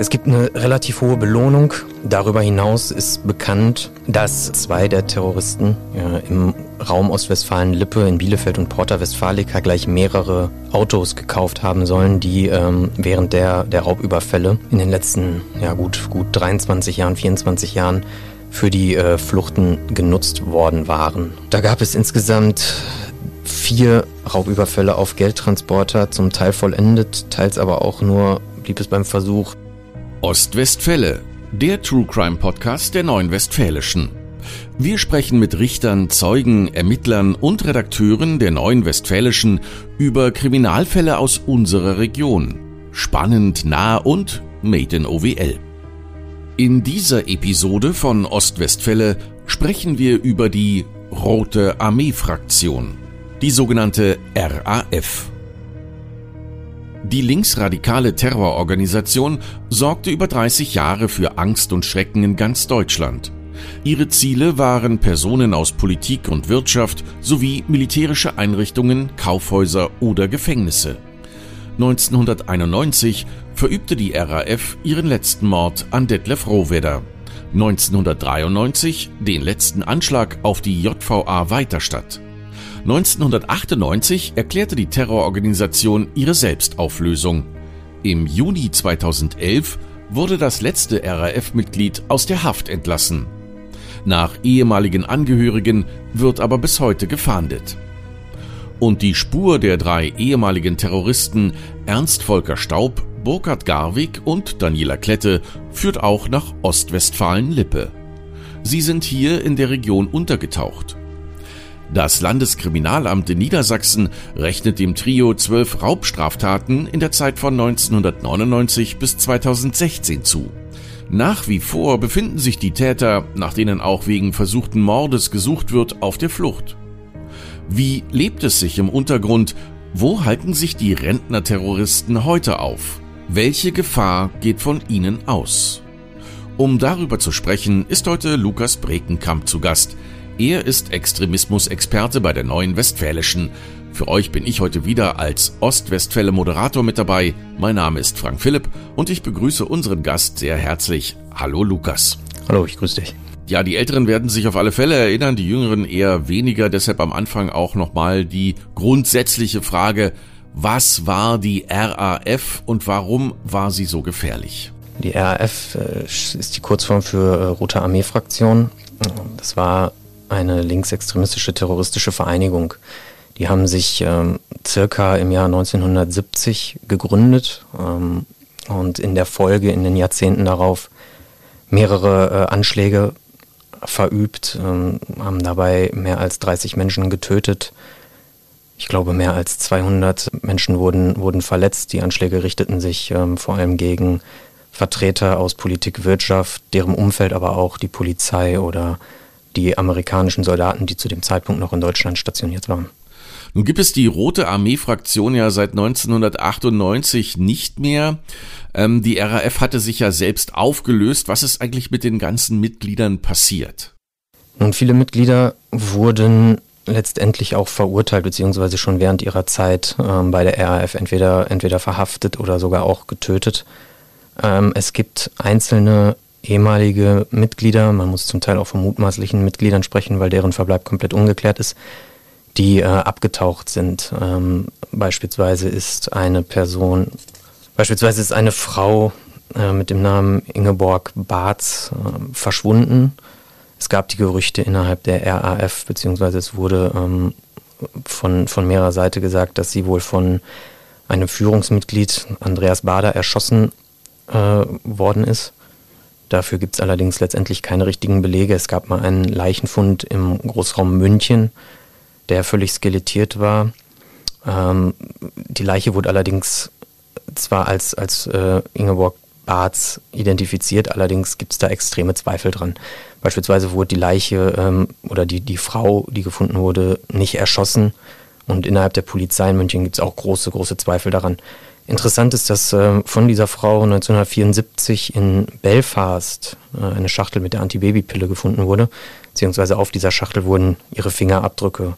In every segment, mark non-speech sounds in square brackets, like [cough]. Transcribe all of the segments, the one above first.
Es gibt eine relativ hohe Belohnung. Darüber hinaus ist bekannt, dass zwei der Terroristen ja, im Raum Ostwestfalen-Lippe in Bielefeld und Porta Westfalica gleich mehrere Autos gekauft haben sollen, die ähm, während der, der Raubüberfälle in den letzten ja, gut, gut 23 Jahren, 24 Jahren für die äh, Fluchten genutzt worden waren. Da gab es insgesamt vier Raubüberfälle auf Geldtransporter, zum Teil vollendet, teils aber auch nur blieb es beim Versuch. Ostwestfälle, der True Crime Podcast der Neuen Westfälischen. Wir sprechen mit Richtern, Zeugen, Ermittlern und Redakteuren der Neuen Westfälischen über Kriminalfälle aus unserer Region. Spannend, nah und made in OWL. In dieser Episode von Ostwestfälle sprechen wir über die Rote Armee-Fraktion, die sogenannte RAF. Die linksradikale Terrororganisation sorgte über 30 Jahre für Angst und Schrecken in ganz Deutschland. Ihre Ziele waren Personen aus Politik und Wirtschaft sowie militärische Einrichtungen, Kaufhäuser oder Gefängnisse. 1991 verübte die RAF ihren letzten Mord an Detlef Rohwedder. 1993 den letzten Anschlag auf die JVA Weiterstadt. 1998 erklärte die Terrororganisation ihre Selbstauflösung. Im Juni 2011 wurde das letzte RAF-Mitglied aus der Haft entlassen. Nach ehemaligen Angehörigen wird aber bis heute gefahndet. Und die Spur der drei ehemaligen Terroristen Ernst Volker Staub, Burkhard Garwig und Daniela Klette führt auch nach Ostwestfalen-Lippe. Sie sind hier in der Region untergetaucht. Das Landeskriminalamt in Niedersachsen rechnet dem Trio zwölf Raubstraftaten in der Zeit von 1999 bis 2016 zu. Nach wie vor befinden sich die Täter, nach denen auch wegen versuchten Mordes gesucht wird, auf der Flucht. Wie lebt es sich im Untergrund? Wo halten sich die Rentnerterroristen heute auf? Welche Gefahr geht von ihnen aus? Um darüber zu sprechen, ist heute Lukas Brekenkamp zu Gast. Er ist Extremismus-Experte bei der Neuen Westfälischen. Für euch bin ich heute wieder als Ostwestfälle Moderator mit dabei. Mein Name ist Frank Philipp und ich begrüße unseren Gast sehr herzlich. Hallo Lukas. Hallo, ich grüße dich. Ja, die Älteren werden sich auf alle Fälle erinnern, die Jüngeren eher weniger. Deshalb am Anfang auch nochmal die grundsätzliche Frage, was war die RAF und warum war sie so gefährlich? Die RAF äh, ist die Kurzform für äh, Rote Armee-Fraktion. Das war eine linksextremistische terroristische Vereinigung. Die haben sich ähm, circa im Jahr 1970 gegründet ähm, und in der Folge, in den Jahrzehnten darauf, mehrere äh, Anschläge verübt, ähm, haben dabei mehr als 30 Menschen getötet. Ich glaube, mehr als 200 Menschen wurden, wurden verletzt. Die Anschläge richteten sich ähm, vor allem gegen Vertreter aus Politik, Wirtschaft, deren Umfeld aber auch die Polizei oder die amerikanischen Soldaten, die zu dem Zeitpunkt noch in Deutschland stationiert waren. Nun gibt es die Rote Armee-Fraktion ja seit 1998 nicht mehr. Ähm, die RAF hatte sich ja selbst aufgelöst. Was ist eigentlich mit den ganzen Mitgliedern passiert? Nun, viele Mitglieder wurden letztendlich auch verurteilt, beziehungsweise schon während ihrer Zeit ähm, bei der RAF entweder, entweder verhaftet oder sogar auch getötet. Ähm, es gibt einzelne ehemalige Mitglieder, man muss zum Teil auch von mutmaßlichen Mitgliedern sprechen, weil deren Verbleib komplett ungeklärt ist, die äh, abgetaucht sind. Ähm, beispielsweise ist eine Person, beispielsweise ist eine Frau äh, mit dem Namen Ingeborg Barz äh, verschwunden. Es gab die Gerüchte innerhalb der RAF, beziehungsweise es wurde ähm, von, von mehrerer Seite gesagt, dass sie wohl von einem Führungsmitglied, Andreas Bader, erschossen äh, worden ist. Dafür gibt es allerdings letztendlich keine richtigen Belege. Es gab mal einen Leichenfund im Großraum München, der völlig skelettiert war. Ähm, die Leiche wurde allerdings zwar als, als äh, Ingeborg Barz identifiziert, allerdings gibt es da extreme Zweifel dran. Beispielsweise wurde die Leiche ähm, oder die, die Frau, die gefunden wurde, nicht erschossen. Und innerhalb der Polizei in München gibt es auch große, große Zweifel daran. Interessant ist, dass äh, von dieser Frau 1974 in Belfast äh, eine Schachtel mit der Antibabypille gefunden wurde, beziehungsweise auf dieser Schachtel wurden ihre Fingerabdrücke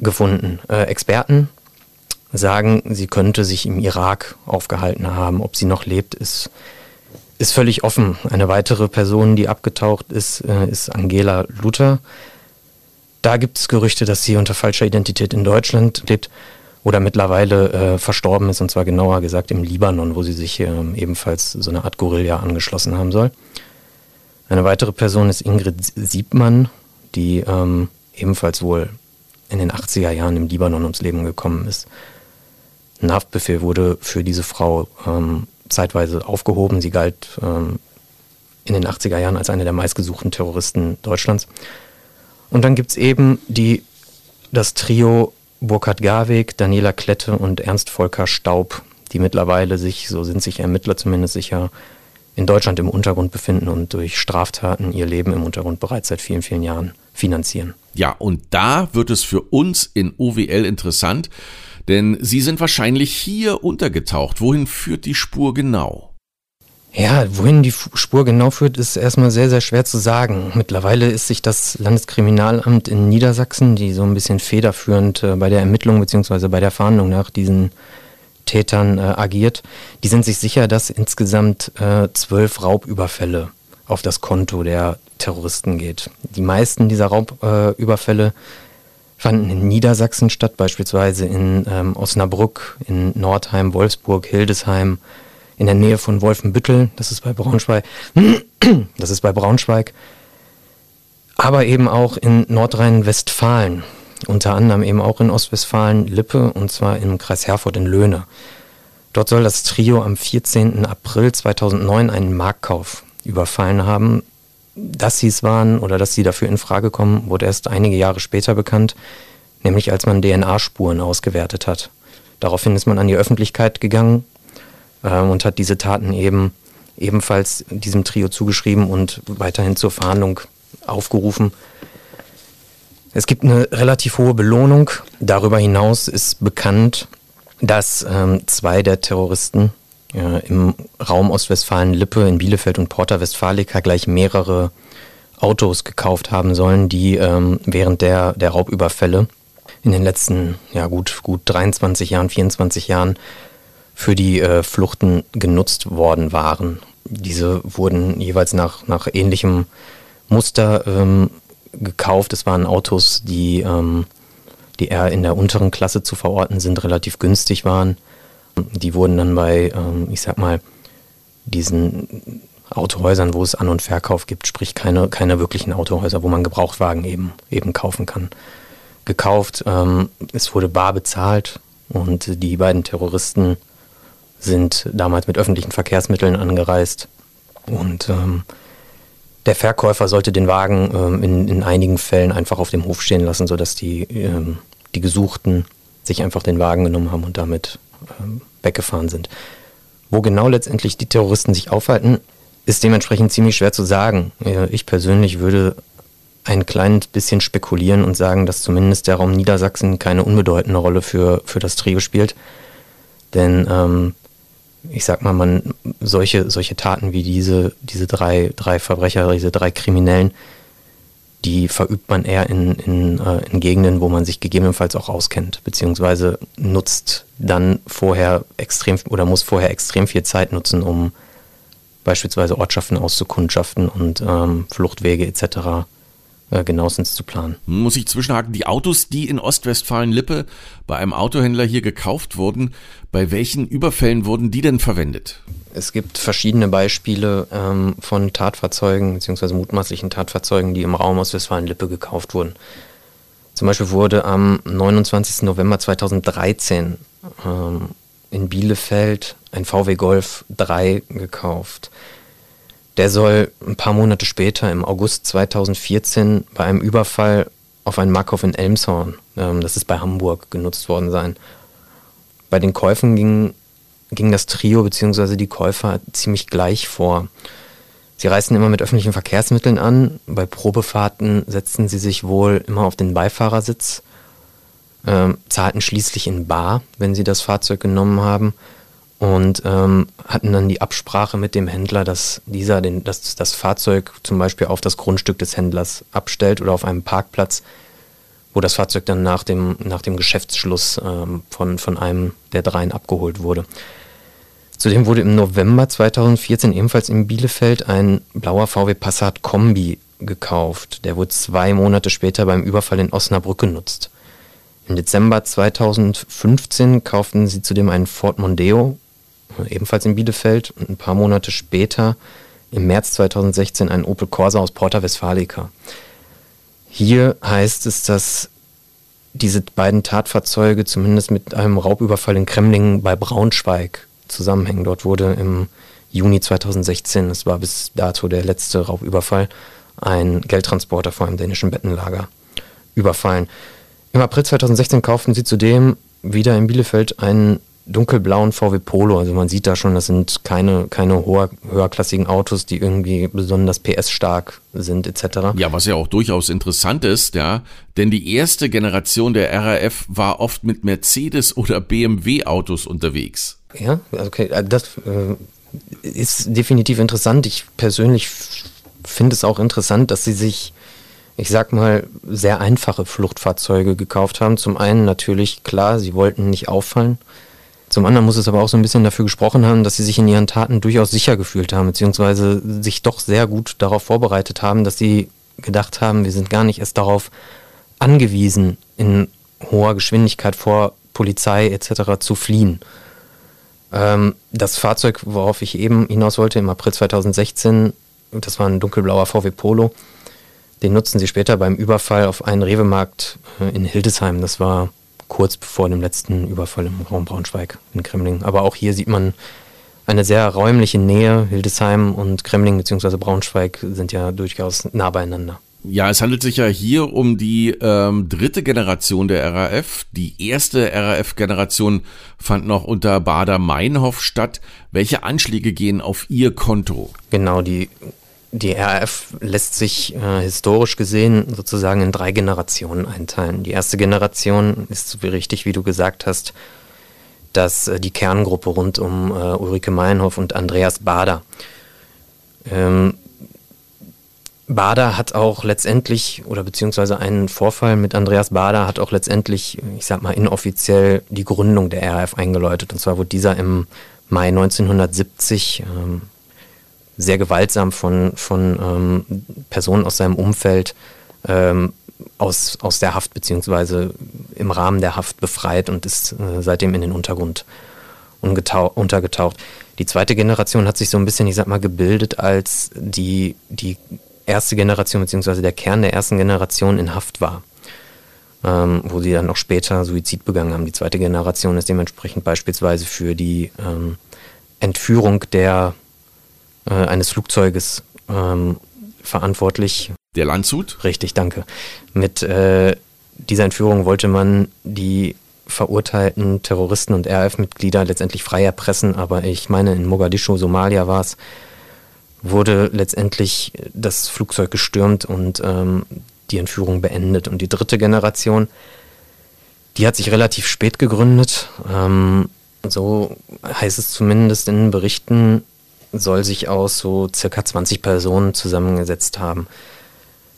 gefunden. Äh, Experten sagen, sie könnte sich im Irak aufgehalten haben. Ob sie noch lebt, ist ist völlig offen. Eine weitere Person, die abgetaucht ist, ist Angela Luther. Da gibt es Gerüchte, dass sie unter falscher Identität in Deutschland lebt oder mittlerweile äh, verstorben ist, und zwar genauer gesagt im Libanon, wo sie sich äh, ebenfalls so eine Art Gorilla angeschlossen haben soll. Eine weitere Person ist Ingrid Siebmann, die ähm, ebenfalls wohl in den 80er Jahren im Libanon ums Leben gekommen ist. Ein Haftbefehl wurde für diese Frau ähm, zeitweise aufgehoben. Sie galt ähm, in den 80er Jahren als eine der meistgesuchten Terroristen Deutschlands. Und dann gibt es eben die, das Trio Burkhard Garweg, Daniela Klette und Ernst Volker Staub, die mittlerweile sich, so sind sich Ermittler zumindest sicher, in Deutschland im Untergrund befinden und durch Straftaten ihr Leben im Untergrund bereits seit vielen, vielen Jahren finanzieren. Ja, und da wird es für uns in OWL interessant, denn Sie sind wahrscheinlich hier untergetaucht. Wohin führt die Spur genau? Ja, wohin die Spur genau führt, ist erstmal sehr, sehr schwer zu sagen. Mittlerweile ist sich das Landeskriminalamt in Niedersachsen, die so ein bisschen federführend äh, bei der Ermittlung bzw. bei der Fahndung nach diesen Tätern äh, agiert, die sind sich sicher, dass insgesamt äh, zwölf Raubüberfälle auf das Konto der Terroristen geht. Die meisten dieser Raubüberfälle fanden in Niedersachsen statt, beispielsweise in ähm, Osnabrück, in Nordheim, Wolfsburg, Hildesheim, in der Nähe von Wolfenbüttel, das ist bei Braunschweig, [clears throat] das ist bei Braunschweig, aber eben auch in Nordrhein-Westfalen, unter anderem eben auch in Ostwestfalen Lippe und zwar im Kreis Herford in Löhne. Dort soll das Trio am 14. April 2009 einen Marktkauf überfallen haben. Dass sie es waren oder dass sie dafür in Frage kommen, wurde erst einige Jahre später bekannt, nämlich als man DNA-Spuren ausgewertet hat. Daraufhin ist man an die Öffentlichkeit gegangen äh, und hat diese Taten eben ebenfalls diesem Trio zugeschrieben und weiterhin zur Verhandlung aufgerufen. Es gibt eine relativ hohe Belohnung. Darüber hinaus ist bekannt, dass ähm, zwei der Terroristen äh, im Raum Ostwestfalen-Lippe in Bielefeld und Porta Westfalica gleich mehrere Autos gekauft haben sollen, die ähm, während der, der Raubüberfälle in den letzten ja, gut, gut 23 Jahren, 24 Jahren für die äh, Fluchten genutzt worden waren. Diese wurden jeweils nach, nach ähnlichem Muster ähm, gekauft. Es waren Autos, die, ähm, die eher in der unteren Klasse zu verorten sind, relativ günstig waren. Die wurden dann bei, ähm, ich sag mal, diesen Autohäusern, wo es An- und Verkauf gibt, sprich keine, keine wirklichen Autohäuser, wo man Gebrauchtwagen eben, eben kaufen kann, gekauft. Ähm, es wurde bar bezahlt und die beiden Terroristen sind damals mit öffentlichen Verkehrsmitteln angereist. Und ähm, der Verkäufer sollte den Wagen ähm, in, in einigen Fällen einfach auf dem Hof stehen lassen, sodass die, ähm, die Gesuchten sich einfach den Wagen genommen haben und damit ähm, weggefahren sind. Wo genau letztendlich die Terroristen sich aufhalten, ist dementsprechend ziemlich schwer zu sagen. Ich persönlich würde ein kleines bisschen spekulieren und sagen, dass zumindest der Raum Niedersachsen keine unbedeutende Rolle für, für das Trio spielt. Denn ähm, ich sag mal, man solche, solche Taten wie diese, diese drei, drei Verbrecher, diese drei Kriminellen, die verübt man eher in, in, äh, in Gegenden, wo man sich gegebenenfalls auch auskennt, beziehungsweise nutzt dann vorher extrem oder muss vorher extrem viel Zeit nutzen, um beispielsweise Ortschaften auszukundschaften und ähm, Fluchtwege etc äh, genauestens zu planen. Muss ich zwischenhaken, die Autos, die in Ostwestfalen-Lippe bei einem Autohändler hier gekauft wurden, bei welchen Überfällen wurden die denn verwendet? Es gibt verschiedene Beispiele ähm, von Tatfahrzeugen bzw. mutmaßlichen Tatfahrzeugen, die im Raum Ostwestfalen-Lippe gekauft wurden. Zum Beispiel wurde am 29. November 2013 ähm, in Bielefeld ein VW Golf 3 gekauft. Der soll ein paar Monate später, im August 2014, bei einem Überfall auf einen Markov in Elmshorn, ähm, das ist bei Hamburg, genutzt worden sein. Bei den Käufen ging, ging das Trio bzw. die Käufer ziemlich gleich vor. Sie reisten immer mit öffentlichen Verkehrsmitteln an. Bei Probefahrten setzten sie sich wohl immer auf den Beifahrersitz, ähm, zahlten schließlich in Bar, wenn sie das Fahrzeug genommen haben und ähm, hatten dann die Absprache mit dem Händler, dass dieser den, das, das Fahrzeug zum Beispiel auf das Grundstück des Händlers abstellt oder auf einem Parkplatz, wo das Fahrzeug dann nach dem, nach dem Geschäftsschluss ähm, von, von einem der dreien abgeholt wurde. Zudem wurde im November 2014 ebenfalls in Bielefeld ein blauer VW Passat Kombi gekauft. Der wurde zwei Monate später beim Überfall in Osnabrück genutzt. Im Dezember 2015 kauften sie zudem einen Ford Mondeo, ebenfalls in Bielefeld, und ein paar Monate später, im März 2016, einen Opel Corsa aus Porta Westfalica. Hier heißt es, dass diese beiden Tatfahrzeuge zumindest mit einem Raubüberfall in Kremlingen bei Braunschweig zusammenhängen. Dort wurde im Juni 2016, das war bis dato der letzte Raubüberfall, ein Geldtransporter vor einem dänischen Bettenlager überfallen. Im April 2016 kauften sie zudem wieder in Bielefeld einen dunkelblauen VW Polo. Also man sieht da schon, das sind keine, keine hoher, höherklassigen Autos, die irgendwie besonders PS-stark sind etc. Ja, was ja auch durchaus interessant ist, ja, denn die erste Generation der RAF war oft mit Mercedes oder BMW Autos unterwegs. Ja, okay, äh, das äh, ist definitiv interessant. Ich persönlich finde es auch interessant, dass sie sich ich sag mal, sehr einfache Fluchtfahrzeuge gekauft haben. Zum einen natürlich, klar, sie wollten nicht auffallen. Zum anderen muss es aber auch so ein bisschen dafür gesprochen haben, dass sie sich in ihren Taten durchaus sicher gefühlt haben, beziehungsweise sich doch sehr gut darauf vorbereitet haben, dass sie gedacht haben, wir sind gar nicht erst darauf angewiesen, in hoher Geschwindigkeit vor Polizei etc. zu fliehen. Ähm, das Fahrzeug, worauf ich eben hinaus wollte, im April 2016, das war ein dunkelblauer VW Polo, den nutzten sie später beim Überfall auf einen Rewe-Markt äh, in Hildesheim. Das war kurz vor dem letzten Überfall im Raum Braunschweig in Kremling. Aber auch hier sieht man eine sehr räumliche Nähe. Hildesheim und Kremling bzw. Braunschweig sind ja durchaus nah beieinander. Ja, es handelt sich ja hier um die ähm, dritte Generation der RAF. Die erste RAF-Generation fand noch unter Bader-Meinhof statt. Welche Anschläge gehen auf ihr Konto? Genau, die die RAF lässt sich äh, historisch gesehen sozusagen in drei Generationen einteilen. Die erste Generation ist so richtig, wie du gesagt hast, dass äh, die Kerngruppe rund um äh, Ulrike Meinhof und Andreas Bader. Ähm, Bader hat auch letztendlich, oder beziehungsweise einen Vorfall mit Andreas Bader hat auch letztendlich, ich sag mal, inoffiziell die Gründung der RAF eingeläutet. Und zwar wurde dieser im Mai 1970 ähm, sehr gewaltsam von, von ähm, Personen aus seinem Umfeld ähm, aus, aus der Haft beziehungsweise im Rahmen der Haft befreit und ist äh, seitdem in den Untergrund untergetaucht. Die zweite Generation hat sich so ein bisschen, ich sag mal, gebildet, als die, die erste Generation beziehungsweise der Kern der ersten Generation in Haft war. Ähm, wo sie dann noch später Suizid begangen haben. Die zweite Generation ist dementsprechend beispielsweise für die ähm, Entführung der äh, eines Flugzeuges ähm, verantwortlich. Der Landshut? Richtig, danke. Mit äh, dieser Entführung wollte man die verurteilten Terroristen und RAF-Mitglieder letztendlich frei erpressen, aber ich meine, in Mogadischu, Somalia war es, wurde letztendlich das Flugzeug gestürmt und ähm, die Entführung beendet. Und die dritte Generation, die hat sich relativ spät gegründet. Ähm, so heißt es zumindest in Berichten, soll sich aus so circa 20 Personen zusammengesetzt haben.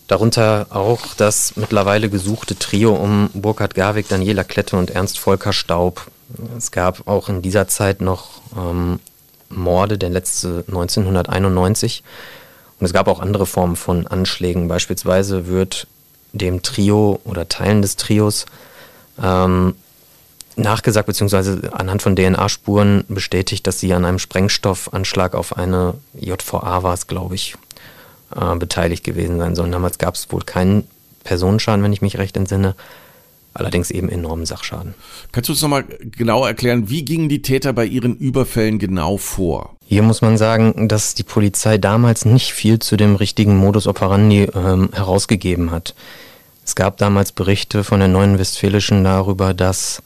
Darunter auch das mittlerweile gesuchte Trio um Burkhard Garwig, Daniela Klette und Ernst Volker Staub. Es gab auch in dieser Zeit noch ähm, Morde, der letzte 1991. Und es gab auch andere Formen von Anschlägen. Beispielsweise wird dem Trio oder Teilen des Trios ähm, nachgesagt, beziehungsweise anhand von DNA-Spuren bestätigt, dass sie an einem Sprengstoffanschlag auf eine JVA war es, glaube ich, äh, beteiligt gewesen sein sollen. Damals gab es wohl keinen Personenschaden, wenn ich mich recht entsinne. Allerdings eben enormen Sachschaden. Kannst du uns nochmal genau erklären, wie gingen die Täter bei ihren Überfällen genau vor? Hier muss man sagen, dass die Polizei damals nicht viel zu dem richtigen Modus operandi ähm, herausgegeben hat. Es gab damals Berichte von der Neuen Westfälischen darüber, dass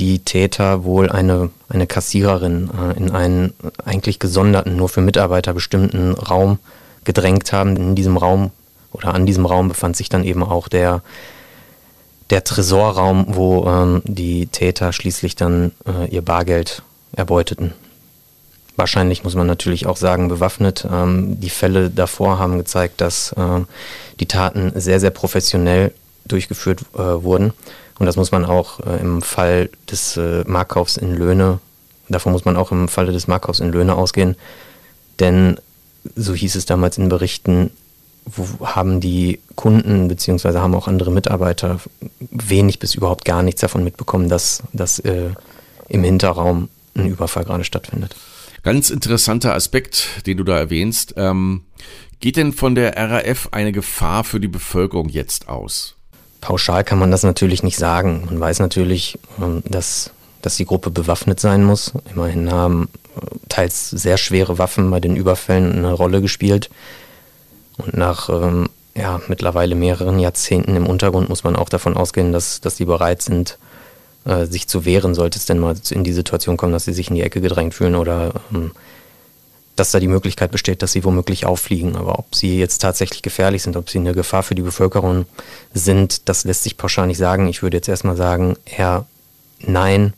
die Täter wohl eine, eine Kassiererin äh, in einen eigentlich gesonderten, nur für Mitarbeiter bestimmten Raum gedrängt haben. In diesem Raum oder an diesem Raum befand sich dann eben auch der, der Tresorraum, wo ähm, die Täter schließlich dann äh, ihr Bargeld erbeuteten. Wahrscheinlich muss man natürlich auch sagen, bewaffnet. Ähm, die Fälle davor haben gezeigt, dass äh, die Taten sehr, sehr professionell durchgeführt äh, wurden und das muss man auch äh, im Fall des äh, Markkaufs in Löhne davon muss man auch im Falle des Markhaus in Löhne ausgehen. Denn, so hieß es damals in Berichten, haben die Kunden bzw. haben auch andere Mitarbeiter wenig bis überhaupt gar nichts davon mitbekommen, dass, dass äh, im Hinterraum ein Überfall gerade stattfindet. Ganz interessanter Aspekt, den du da erwähnst. Ähm, geht denn von der RAF eine Gefahr für die Bevölkerung jetzt aus? Pauschal kann man das natürlich nicht sagen. Man weiß natürlich, ähm, dass, dass die Gruppe bewaffnet sein muss. Immerhin haben äh, teils sehr schwere Waffen bei den Überfällen eine Rolle gespielt. Und nach ähm, ja, mittlerweile mehreren Jahrzehnten im Untergrund muss man auch davon ausgehen, dass, dass die bereit sind, äh, sich zu wehren, sollte es denn mal in die Situation kommen, dass sie sich in die Ecke gedrängt fühlen oder ähm, dass da die Möglichkeit besteht, dass sie womöglich auffliegen. Aber ob sie jetzt tatsächlich gefährlich sind, ob sie eine Gefahr für die Bevölkerung sind, das lässt sich pauschal nicht sagen. Ich würde jetzt erstmal sagen, eher nein,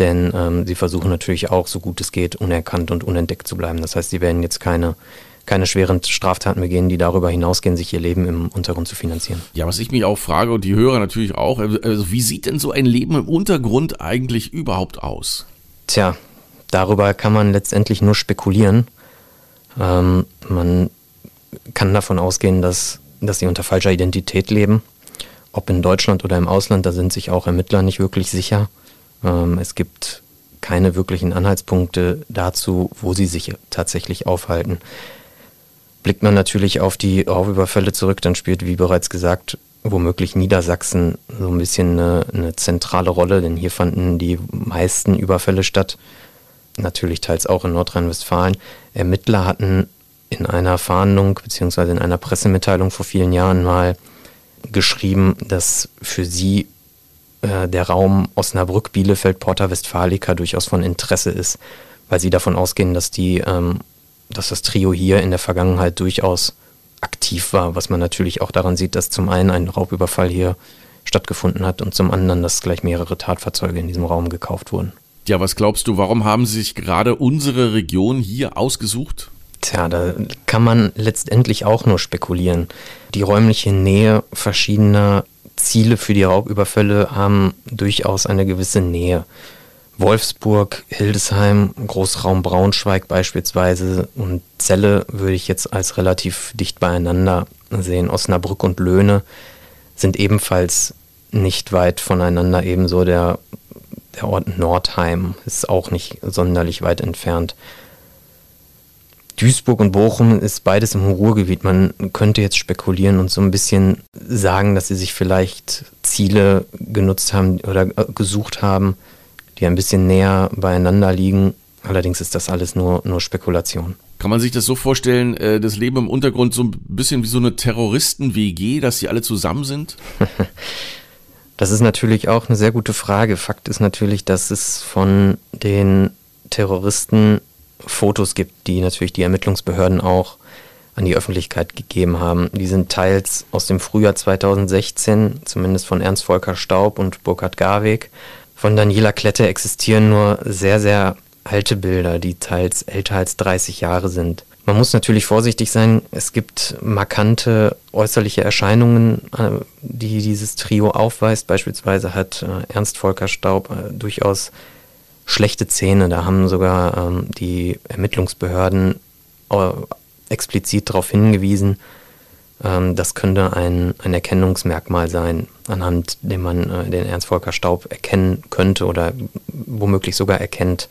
denn ähm, sie versuchen natürlich auch, so gut es geht, unerkannt und unentdeckt zu bleiben. Das heißt, sie werden jetzt keine keine schweren Straftaten begehen, die darüber hinausgehen, sich ihr Leben im Untergrund zu finanzieren. Ja, was ich mich auch frage und die Hörer natürlich auch, also wie sieht denn so ein Leben im Untergrund eigentlich überhaupt aus? Tja, darüber kann man letztendlich nur spekulieren. Ähm, man kann davon ausgehen, dass, dass sie unter falscher Identität leben. Ob in Deutschland oder im Ausland, da sind sich auch Ermittler nicht wirklich sicher. Ähm, es gibt keine wirklichen Anhaltspunkte dazu, wo sie sich tatsächlich aufhalten. Blickt man natürlich auf die Raubüberfälle zurück, dann spielt, wie bereits gesagt, womöglich Niedersachsen so ein bisschen eine, eine zentrale Rolle, denn hier fanden die meisten Überfälle statt. Natürlich teils auch in Nordrhein-Westfalen. Ermittler hatten in einer Fahndung bzw. in einer Pressemitteilung vor vielen Jahren mal geschrieben, dass für sie äh, der Raum Osnabrück, Bielefeld, Porta Westfalica durchaus von Interesse ist, weil sie davon ausgehen, dass die ähm, dass das Trio hier in der Vergangenheit durchaus aktiv war, was man natürlich auch daran sieht, dass zum einen ein Raubüberfall hier stattgefunden hat und zum anderen, dass gleich mehrere Tatfahrzeuge in diesem Raum gekauft wurden. Ja, was glaubst du, warum haben sie sich gerade unsere Region hier ausgesucht? Tja, da kann man letztendlich auch nur spekulieren. Die räumliche Nähe verschiedener Ziele für die Raubüberfälle haben durchaus eine gewisse Nähe. Wolfsburg, Hildesheim, Großraum Braunschweig beispielsweise und Celle würde ich jetzt als relativ dicht beieinander sehen. Osnabrück und Löhne sind ebenfalls nicht weit voneinander. Ebenso der, der Ort Nordheim ist auch nicht sonderlich weit entfernt. Duisburg und Bochum ist beides im Ruhrgebiet. Man könnte jetzt spekulieren und so ein bisschen sagen, dass sie sich vielleicht Ziele genutzt haben oder äh, gesucht haben, die ein bisschen näher beieinander liegen. Allerdings ist das alles nur, nur Spekulation. Kann man sich das so vorstellen, äh, das Leben im Untergrund so ein bisschen wie so eine Terroristen-WG, dass sie alle zusammen sind? [laughs] das ist natürlich auch eine sehr gute Frage. Fakt ist natürlich, dass es von den Terroristen Fotos gibt, die natürlich die Ermittlungsbehörden auch an die Öffentlichkeit gegeben haben. Die sind teils aus dem Frühjahr 2016, zumindest von Ernst Volker Staub und Burkhard Garweg, von Daniela Klette existieren nur sehr, sehr alte Bilder, die teils älter als 30 Jahre sind. Man muss natürlich vorsichtig sein. Es gibt markante äußerliche Erscheinungen, äh, die dieses Trio aufweist. Beispielsweise hat äh, Ernst Volker Staub äh, durchaus schlechte Zähne. Da haben sogar ähm, die Ermittlungsbehörden explizit darauf hingewiesen, ähm, das könnte ein, ein Erkennungsmerkmal sein, anhand dem man den Ernst Volker Staub erkennen könnte oder womöglich sogar erkennt.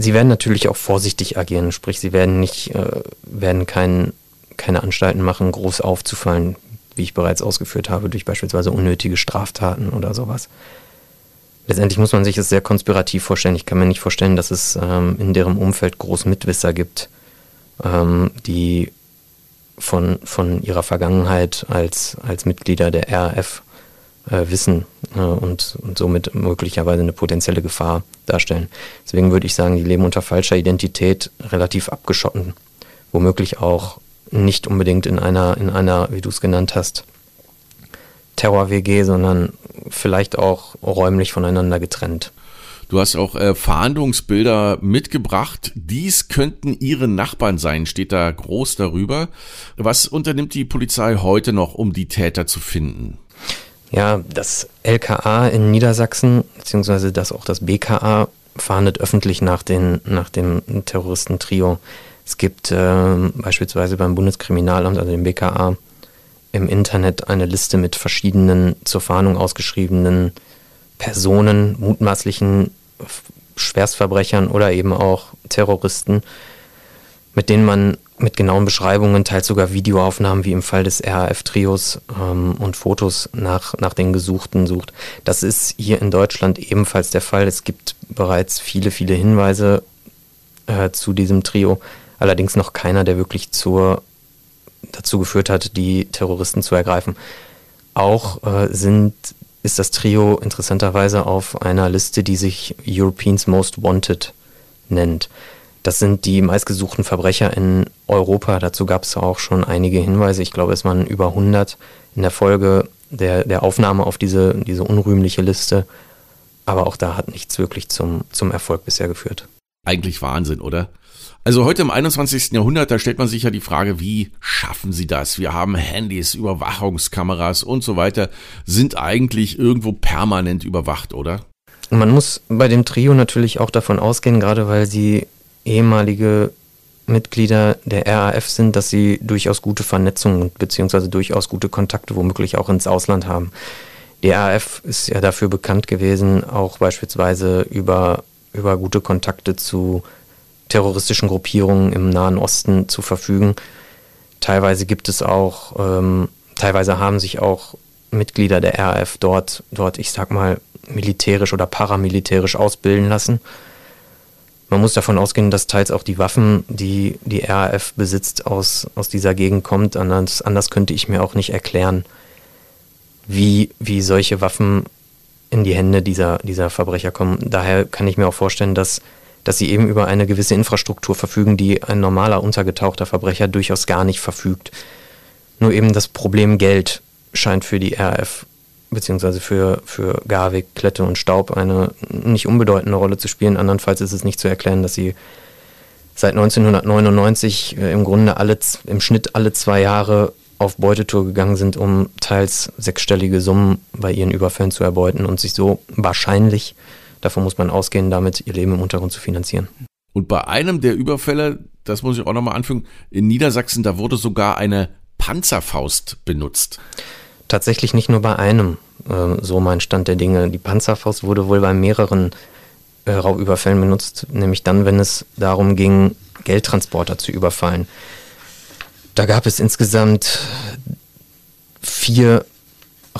Sie werden natürlich auch vorsichtig agieren, sprich, sie werden nicht, äh, werden kein, keine Anstalten machen, groß aufzufallen, wie ich bereits ausgeführt habe, durch beispielsweise unnötige Straftaten oder sowas. Letztendlich muss man sich das sehr konspirativ vorstellen. Ich kann mir nicht vorstellen, dass es ähm, in deren Umfeld groß Mitwisser gibt, ähm, die von, von ihrer Vergangenheit als, als Mitglieder der RAF äh, wissen äh, und, und somit möglicherweise eine potenzielle Gefahr darstellen. Deswegen würde ich sagen, die leben unter falscher Identität relativ abgeschotten, womöglich auch nicht unbedingt in einer, in einer, wie du es genannt hast, Terror-WG, sondern vielleicht auch räumlich voneinander getrennt. Du hast auch äh, Fahndungsbilder mitgebracht. Dies könnten ihre Nachbarn sein, steht da groß darüber. Was unternimmt die Polizei heute noch, um die Täter zu finden? Ja, das LKA in Niedersachsen, beziehungsweise das auch das BKA, fahndet öffentlich nach, den, nach dem Terroristentrio. Es gibt äh, beispielsweise beim Bundeskriminalamt, also dem BKA, im Internet eine Liste mit verschiedenen zur Fahndung ausgeschriebenen Personen, mutmaßlichen Schwerstverbrechern oder eben auch Terroristen, mit denen man mit genauen Beschreibungen, teils sogar Videoaufnahmen wie im Fall des RAF-Trios ähm, und Fotos nach, nach den Gesuchten sucht. Das ist hier in Deutschland ebenfalls der Fall. Es gibt bereits viele, viele Hinweise äh, zu diesem Trio, allerdings noch keiner, der wirklich zur, dazu geführt hat, die Terroristen zu ergreifen. Auch äh, sind, ist das Trio interessanterweise auf einer Liste, die sich Europeans Most Wanted nennt. Das sind die meistgesuchten Verbrecher in Europa. Dazu gab es auch schon einige Hinweise. Ich glaube, es waren über 100 in der Folge der, der Aufnahme auf diese, diese unrühmliche Liste. Aber auch da hat nichts wirklich zum, zum Erfolg bisher geführt. Eigentlich Wahnsinn, oder? Also heute im 21. Jahrhundert, da stellt man sich ja die Frage, wie schaffen sie das? Wir haben Handys, Überwachungskameras und so weiter, sind eigentlich irgendwo permanent überwacht, oder? Man muss bei dem Trio natürlich auch davon ausgehen, gerade weil sie ehemalige Mitglieder der RAF sind, dass sie durchaus gute Vernetzungen bzw. durchaus gute Kontakte womöglich auch ins Ausland haben. Die RAF ist ja dafür bekannt gewesen, auch beispielsweise über, über gute Kontakte zu terroristischen Gruppierungen im Nahen Osten zu verfügen. Teilweise gibt es auch, ähm, teilweise haben sich auch Mitglieder der RAF dort, dort, ich sag mal, militärisch oder paramilitärisch ausbilden lassen. Man muss davon ausgehen, dass teils auch die Waffen, die die RAF besitzt, aus, aus dieser Gegend kommt. Anders, anders könnte ich mir auch nicht erklären, wie, wie solche Waffen in die Hände dieser, dieser Verbrecher kommen. Daher kann ich mir auch vorstellen, dass, dass sie eben über eine gewisse Infrastruktur verfügen, die ein normaler untergetauchter Verbrecher durchaus gar nicht verfügt. Nur eben das Problem Geld scheint für die RAF beziehungsweise für, für Garwig, Klette und Staub eine nicht unbedeutende Rolle zu spielen. Andernfalls ist es nicht zu erklären, dass sie seit 1999 äh, im Grunde alle, im Schnitt alle zwei Jahre auf Beutetour gegangen sind, um teils sechsstellige Summen bei ihren Überfällen zu erbeuten und sich so wahrscheinlich, davon muss man ausgehen, damit ihr Leben im Untergrund zu finanzieren. Und bei einem der Überfälle, das muss ich auch nochmal anfügen, in Niedersachsen, da wurde sogar eine Panzerfaust benutzt tatsächlich nicht nur bei einem, äh, so mein Stand der Dinge. Die Panzerfaust wurde wohl bei mehreren äh, Raubüberfällen benutzt, nämlich dann, wenn es darum ging, Geldtransporter zu überfallen. Da gab es insgesamt vier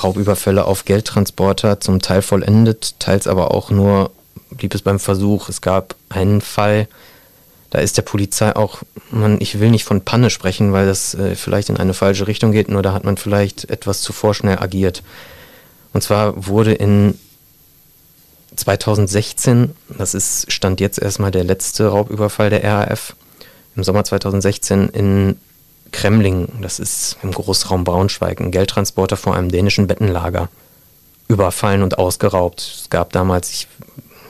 Raubüberfälle auf Geldtransporter, zum Teil vollendet, teils aber auch nur blieb es beim Versuch. Es gab einen Fall, da ist der Polizei auch, man, ich will nicht von Panne sprechen, weil das äh, vielleicht in eine falsche Richtung geht, nur da hat man vielleicht etwas zu vorschnell agiert. Und zwar wurde in 2016, das ist Stand jetzt erstmal der letzte Raubüberfall der RAF, im Sommer 2016 in Kremling, das ist im Großraum Braunschweig, ein Geldtransporter vor einem dänischen Bettenlager überfallen und ausgeraubt. Es gab damals, ich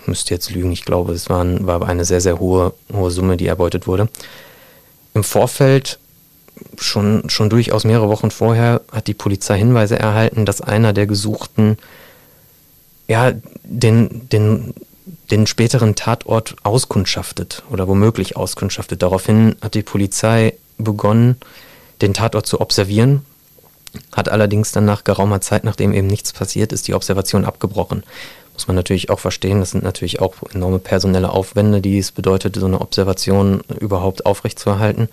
müsste jetzt lügen, ich glaube, es waren, war eine sehr, sehr hohe, hohe Summe, die erbeutet wurde. Im Vorfeld, schon, schon durchaus mehrere Wochen vorher, hat die Polizei Hinweise erhalten, dass einer der Gesuchten ja, den, den, den späteren Tatort auskundschaftet oder womöglich auskundschaftet. Daraufhin hat die Polizei begonnen, den Tatort zu observieren, hat allerdings dann nach geraumer Zeit, nachdem eben nichts passiert ist, die Observation abgebrochen muss man natürlich auch verstehen, das sind natürlich auch enorme personelle Aufwände, die es bedeutet, so eine Observation überhaupt aufrechtzuerhalten.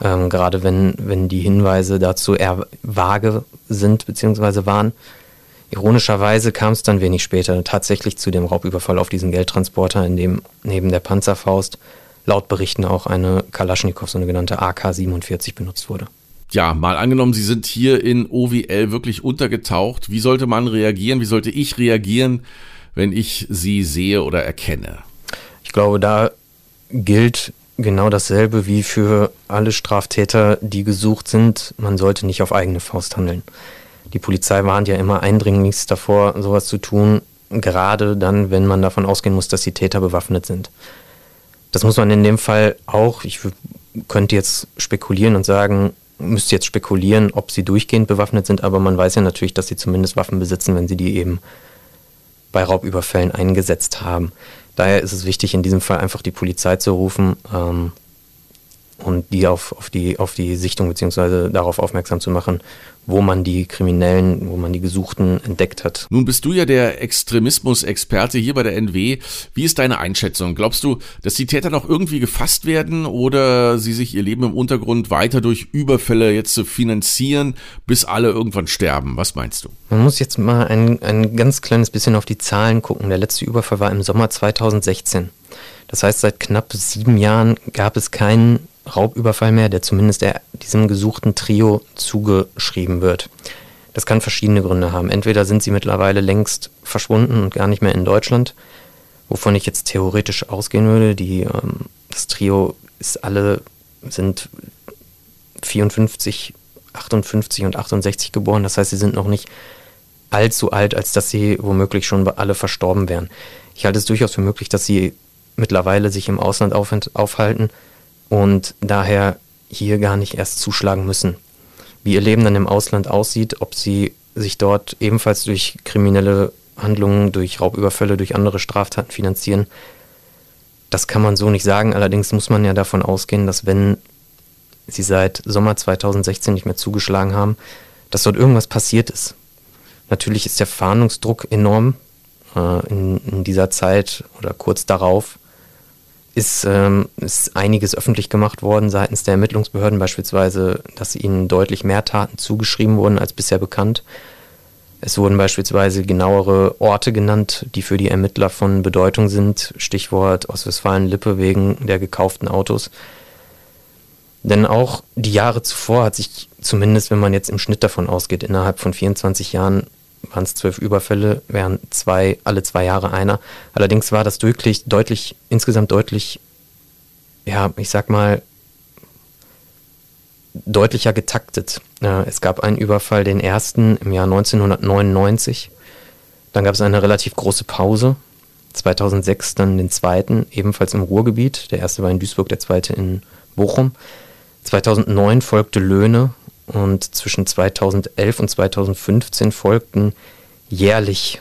Ähm, gerade wenn, wenn die Hinweise dazu eher vage sind bzw. waren. Ironischerweise kam es dann wenig später tatsächlich zu dem Raubüberfall auf diesen Geldtransporter, in dem neben der Panzerfaust laut Berichten auch eine Kalaschnikow, so eine genannte AK-47 benutzt wurde ja, mal angenommen, Sie sind hier in OWL wirklich untergetaucht. Wie sollte man reagieren? Wie sollte ich reagieren, wenn ich Sie sehe oder erkenne? Ich glaube, da gilt genau dasselbe wie für alle Straftäter, die gesucht sind. Man sollte nicht auf eigene Faust handeln. Die Polizei warnt ja immer eindringlichst davor, sowas zu tun, gerade dann, wenn man davon ausgehen muss, dass die Täter bewaffnet sind. Das muss man in dem Fall auch, ich könnte jetzt spekulieren und sagen, müsste jetzt spekulieren, ob sie durchgehend bewaffnet sind, aber man weiß ja natürlich, dass sie zumindest Waffen besitzen, wenn sie die eben bei Raubüberfällen eingesetzt haben. Daher ist es wichtig, in diesem Fall einfach die Polizei zu rufen ähm, und die auf, auf, die, auf die Sichtung bzw. darauf aufmerksam zu machen, wo man die Kriminellen, wo man die Gesuchten entdeckt hat. Nun bist du ja der Extremismus-Experte hier bei der NW. Wie ist deine Einschätzung? Glaubst du, dass die Täter noch irgendwie gefasst werden oder sie sich ihr Leben im Untergrund weiter durch Überfälle jetzt zu finanzieren, bis alle irgendwann sterben? Was meinst du? Man muss jetzt mal ein, ein ganz kleines bisschen auf die Zahlen gucken. Der letzte Überfall war im Sommer 2016. Das heißt, seit knapp sieben Jahren gab es keinen Raubüberfall mehr, der zumindest der, diesem gesuchten Trio zugeschrieben wird. Das kann verschiedene Gründe haben. Entweder sind sie mittlerweile längst verschwunden und gar nicht mehr in Deutschland, wovon ich jetzt theoretisch ausgehen würde. Die, ähm, das Trio ist alle, sind 54, 58 und 68 geboren. Das heißt, sie sind noch nicht allzu alt, als dass sie womöglich schon alle verstorben wären. Ich halte es durchaus für möglich, dass sie mittlerweile sich im Ausland aufhalten und daher hier gar nicht erst zuschlagen müssen. Wie ihr Leben dann im Ausland aussieht, ob sie sich dort ebenfalls durch kriminelle Handlungen, durch Raubüberfälle, durch andere Straftaten finanzieren, das kann man so nicht sagen. Allerdings muss man ja davon ausgehen, dass wenn sie seit Sommer 2016 nicht mehr zugeschlagen haben, dass dort irgendwas passiert ist. Natürlich ist der Fahndungsdruck enorm äh, in, in dieser Zeit oder kurz darauf ist, ähm, ist einiges öffentlich gemacht worden seitens der Ermittlungsbehörden, beispielsweise, dass ihnen deutlich mehr Taten zugeschrieben wurden als bisher bekannt. Es wurden beispielsweise genauere Orte genannt, die für die Ermittler von Bedeutung sind. Stichwort Ostwestfalen-Lippe wegen der gekauften Autos. Denn auch die Jahre zuvor hat sich zumindest, wenn man jetzt im Schnitt davon ausgeht, innerhalb von 24 Jahren waren es zwölf Überfälle, wären zwei, alle zwei Jahre einer. Allerdings war das deutlich, deutlich, insgesamt deutlich, ja, ich sag mal, deutlicher getaktet. es gab einen Überfall, den ersten im Jahr 1999. Dann gab es eine relativ große Pause. 2006 dann den zweiten, ebenfalls im Ruhrgebiet. Der erste war in Duisburg, der zweite in Bochum. 2009 folgte Löhne, und zwischen 2011 und 2015 folgten jährlich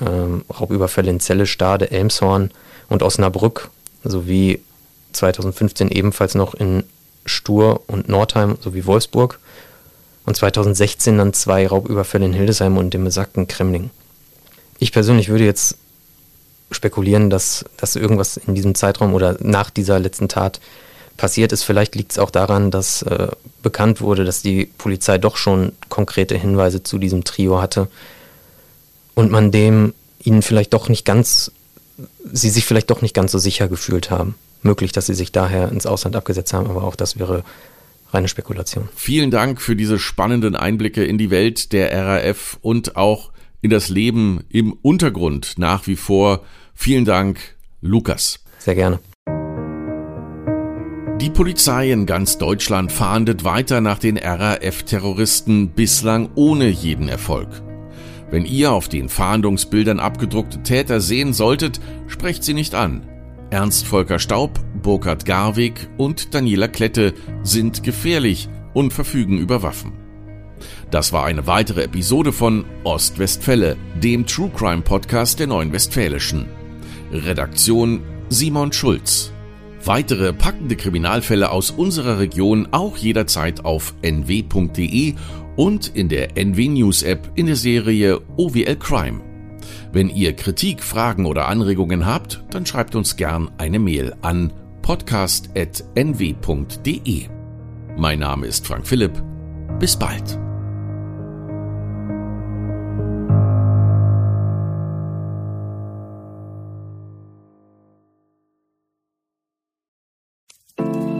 ähm, Raubüberfälle in Celle, Stade, Elmshorn und Osnabrück, sowie 2015 ebenfalls noch in Stur und Nordheim sowie Wolfsburg und 2016 dann zwei Raubüberfälle in Hildesheim und dem besagten Kremling. Ich persönlich würde jetzt spekulieren, dass, dass irgendwas in diesem Zeitraum oder nach dieser letzten Tat passiert ist. Vielleicht liegt es auch daran, dass äh, bekannt wurde, dass die Polizei doch schon konkrete Hinweise zu diesem Trio hatte und man dem ihnen vielleicht doch nicht ganz, sie sich vielleicht doch nicht ganz so sicher gefühlt haben. Möglich, dass sie sich daher ins Ausland abgesetzt haben, aber auch das wäre reine Spekulation. Vielen Dank für diese spannenden Einblicke in die Welt der RAF und auch in das Leben im Untergrund nach wie vor. Vielen Dank, Lukas. Sehr gerne. Die Polizei in ganz Deutschland fahndet weiter nach den RAF-Terroristen, bislang ohne jeden Erfolg. Wenn ihr auf den Fahndungsbildern abgedruckte Täter sehen solltet, sprecht sie nicht an. Ernst Volker Staub, Burkhard Garwig und Daniela Klette sind gefährlich und verfügen über Waffen. Das war eine weitere Episode von Ostwestfälle, dem True Crime Podcast der Neuen Westfälischen. Redaktion Simon Schulz. Weitere packende Kriminalfälle aus unserer Region auch jederzeit auf nw.de und in der NW News App in der Serie OWL Crime. Wenn ihr Kritik, Fragen oder Anregungen habt, dann schreibt uns gern eine Mail an podcast.nw.de. Mein Name ist Frank Philipp. Bis bald.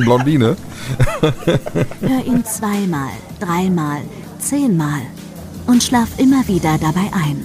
Eine Blondine. Hör ihn zweimal, dreimal, zehnmal und schlaf immer wieder dabei ein.